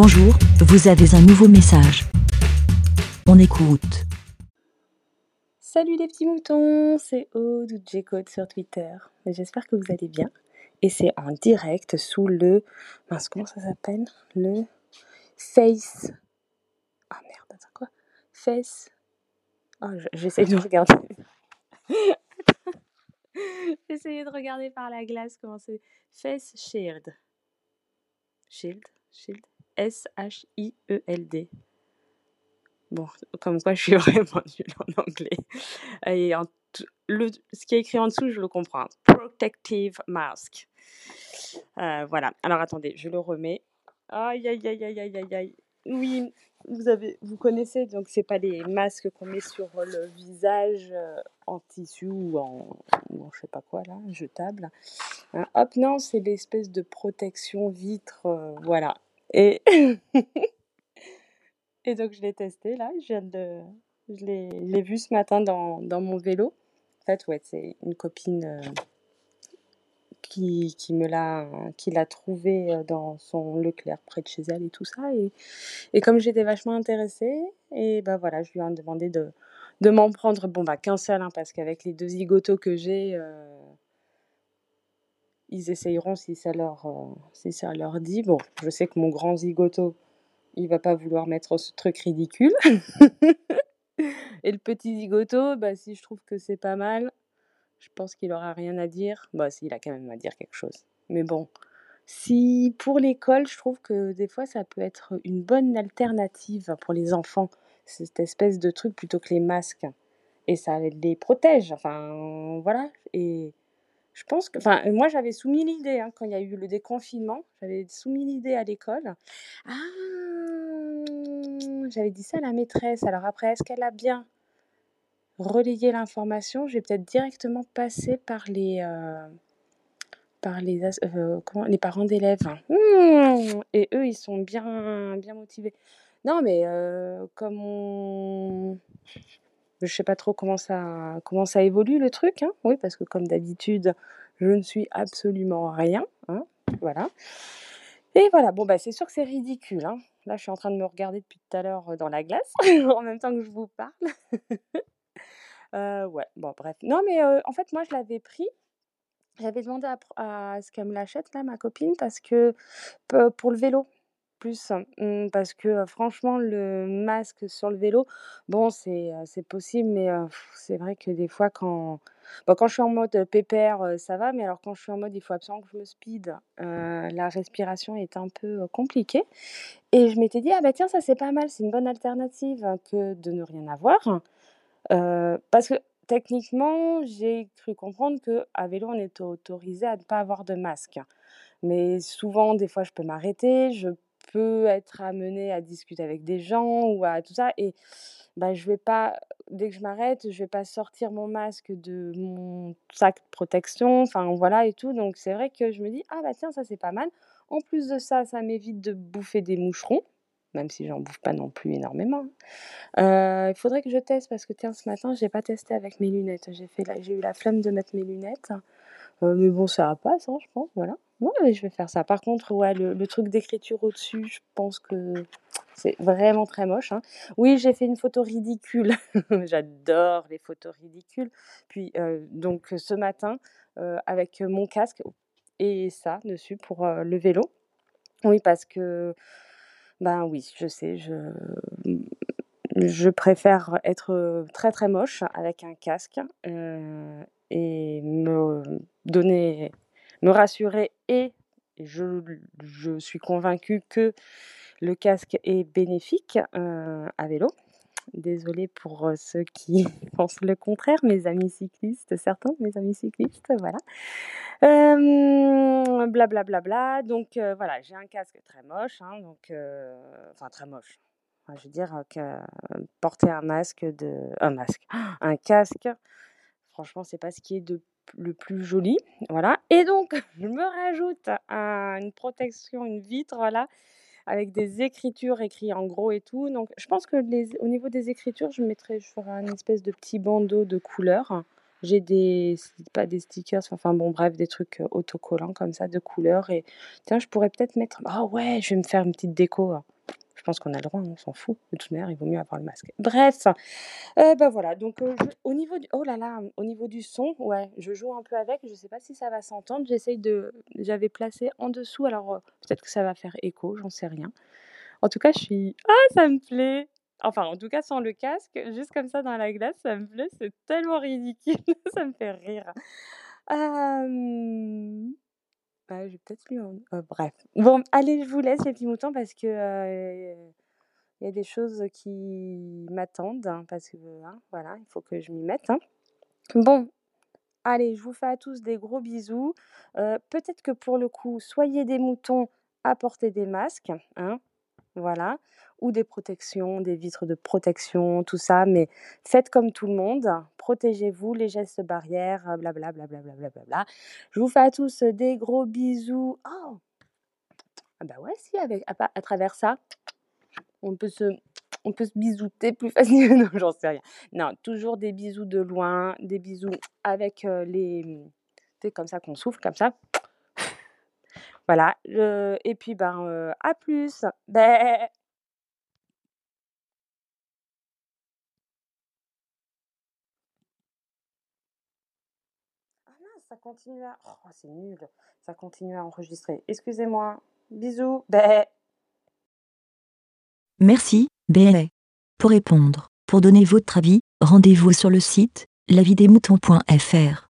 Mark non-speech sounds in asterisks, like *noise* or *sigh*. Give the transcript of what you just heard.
Bonjour, vous avez un nouveau message. On écoute. Salut les petits moutons, c'est Aude ou J-Code sur Twitter. J'espère que vous allez bien. Et c'est en direct sous le. Mince, comment ça s'appelle? Le Face. Ah merde, attends quoi? Face. Oh, j'essaie de regarder. *laughs* J'essayais de regarder par la glace comment c'est. Face Shield. Shield? Shield? S-H-I-E-L-D. Bon, comme quoi je suis *laughs* vraiment nulle en anglais. Et en le, ce qui est écrit en dessous, je le comprends. Protective mask. Euh, voilà. Alors attendez, je le remets. Aïe, aïe, aïe, aïe, aïe, aïe, aïe. Oui, vous, avez, vous connaissez, donc c'est pas des masques qu'on met sur le visage euh, en tissu ou en, ou je sais pas quoi là, jetable. Hein, hop, non, c'est l'espèce de protection vitre, euh, voilà. Et, *laughs* et donc je l'ai testé là, je viens de, je l'ai vu ce matin dans, dans mon vélo. En fait, ouais, c'est une copine euh, qui, qui me l'a qui l'a trouvé euh, dans son Leclerc près de chez elle et tout ça. Et, et comme j'étais vachement intéressée, et ben voilà, je lui ai demandé de, de m'en prendre, bon bah qu'un seul, hein, parce qu'avec les deux zigotos que j'ai, euh, ils essayeront si ça leur, euh, si ça leur dit. Bon, je sais que mon grand zigoto, il va pas vouloir mettre ce truc ridicule. *laughs* Et le petit zigoto, bah, si je trouve que c'est pas mal, je pense qu'il aura rien à dire. Bah, si, il a quand même à dire quelque chose. Mais bon, si pour l'école, je trouve que des fois, ça peut être une bonne alternative pour les enfants, cette espèce de truc plutôt que les masques. Et ça les protège. Enfin, voilà. Et je pense que, enfin, moi j'avais soumis l'idée hein, quand il y a eu le déconfinement, j'avais soumis l'idée à l'école. Ah, j'avais dit ça à la maîtresse. Alors après, est-ce qu'elle a bien relayé l'information? Je vais peut-être directement passer par les, euh, par les, euh, comment, les parents d'élèves. Mmh, et eux, ils sont bien, bien motivés. Non, mais euh, comme on je sais pas trop comment ça, comment ça évolue le truc, hein. Oui, parce que comme d'habitude, je ne suis absolument rien, hein. Voilà. Et voilà, bon, bah, c'est sûr que c'est ridicule, hein. Là, je suis en train de me regarder depuis tout à l'heure, dans la glace, *laughs* en même temps que je vous parle. *laughs* Euh, ouais, bon, bref. Non, mais en fait, moi, je l'avais pris. J'avais demandé à, à ce qu'elle me l'achète, là, ma copine, parce que pour le vélo plus, mmh, parce que, franchement le masque sur le vélo, bon c'est, c'est possible mais, c'est vrai que des fois quand quand je suis en mode, pépère, ça va, mais alors quand je suis en mode il faut absolument que je me speed, la respiration est un peu, compliquée et je m'étais dit: «Ah bah tiens ça c'est pas mal, c'est une bonne alternative que de ne rien avoir». parce que techniquement, j'ai cru comprendre qu'à vélo on est autorisé à ne pas avoir de masque. Mais souvent des fois je peux m'arrêter, je être amenée à discuter avec des gens ou à tout ça et bah, je vais pas dès que je m'arrête, je vais pas sortir mon masque de mon sac de protection, enfin voilà et tout donc c'est vrai que je me dis: «Ah bah tiens, ça c'est pas mal». En plus de ça, ça m'évite de bouffer des moucherons, même si j'en bouffe pas non plus énormément, hein. il faudrait que je teste parce que tiens, ce matin, j'ai pas testé avec mes lunettes. J'ai fait j'ai eu la flemme de mettre mes lunettes, mais bon ça passe, hein, je pense, voilà. Ouais, je vais faire ça. Par contre, ouais, le, truc d'écriture au-dessus, je pense que c'est vraiment très moche. Hein. Oui, j'ai fait une photo ridicule. *laughs* J'adore les photos ridicules. Puis, euh, donc, ce matin, euh, avec mon casque et ça dessus pour euh, le vélo. Oui, parce que, ben oui, je sais, je, je préfère être très très moche avec un casque et me donner me rassurer et je, suis convaincue que le casque est bénéfique euh, à vélo. Désolée pour euh, ceux qui *laughs* pensent le contraire, mes amis cyclistes, certains mes amis cyclistes, voilà. Euh, Blablabla. Bla, bla, Donc euh, voilà, j'ai un casque très moche, hein, donc enfin très moche. je veux dire que porter un masque de, un masque, *gasps* un casque, franchement, c'est pas ce qui est de le plus joli. Voilà. Et donc, *laughs* je me rajoute une protection, une vitre, voilà, avec des écritures écrites en gros et tout. Donc, je pense que les, au niveau des écritures, je mettrai, je ferai une espèce de petit bandeau de couleur j'ai des pas des stickers, enfin bon bref, des trucs, heu, autocollants comme ça de couleurs et tiens, je pourrais peut-être mettre ah ouais, je vais me faire une petite déco, hein. Je pense qu'on a le droit, hein, on s'en fout. De toute manière, il vaut mieux avoir le masque. Bref, heu, bah, voilà, donc je au niveau du oh là là, au niveau du son, ouais, je joue un peu avec, je sais pas si ça va s'entendre. J'essaye de j'avais placé en dessous, alors, heu, peut-être que ça va faire écho, j'en sais rien. En tout cas, je suis ah ça me plaît! Enfin, en tout cas sans le casque, juste comme ça dans la glace, ça me plaît, c'est tellement ridicule, *laughs* ça me fait rire. Vais peut-être lui en heu, bref. Bon, allez, je vous laisse les petits moutons parce que, heu, il y a des choses qui m'attendent, hein, parce que, hein, voilà, il faut que je m'y mette, hein. Bon, allez, je vous fais à tous des gros bisous. Heu, peut-être que pour le coup, soyez des moutons, apportez des masques, hein, voilà, ou des protections, des vitres de protection, tout ça, mais faites comme tout le monde, protégez-vous, les gestes barrières, heu, blabla, blabla, blabla, blabla. Je vous fais à tous des gros bisous. Oh! Ah bah ouais, si, avec à travers ça, on peut se on peut se bisouter plus *laughs* facilement. non, j'en sais rien. Non, toujours des bisous de loin, des bisous avec, heu, les sais, comme ça qu'on souffle comme ça. Voilà, et puis, ben, heu, à plus. Beh. Ah mince, ça continue à oh, c'est nul, ça continue à enregistrer. Excusez-moi. Bisous. Beh. Merci, bé. Pour répondre, pour donner votre avis, rendez-vous sur le site lavidesmoutons.fr.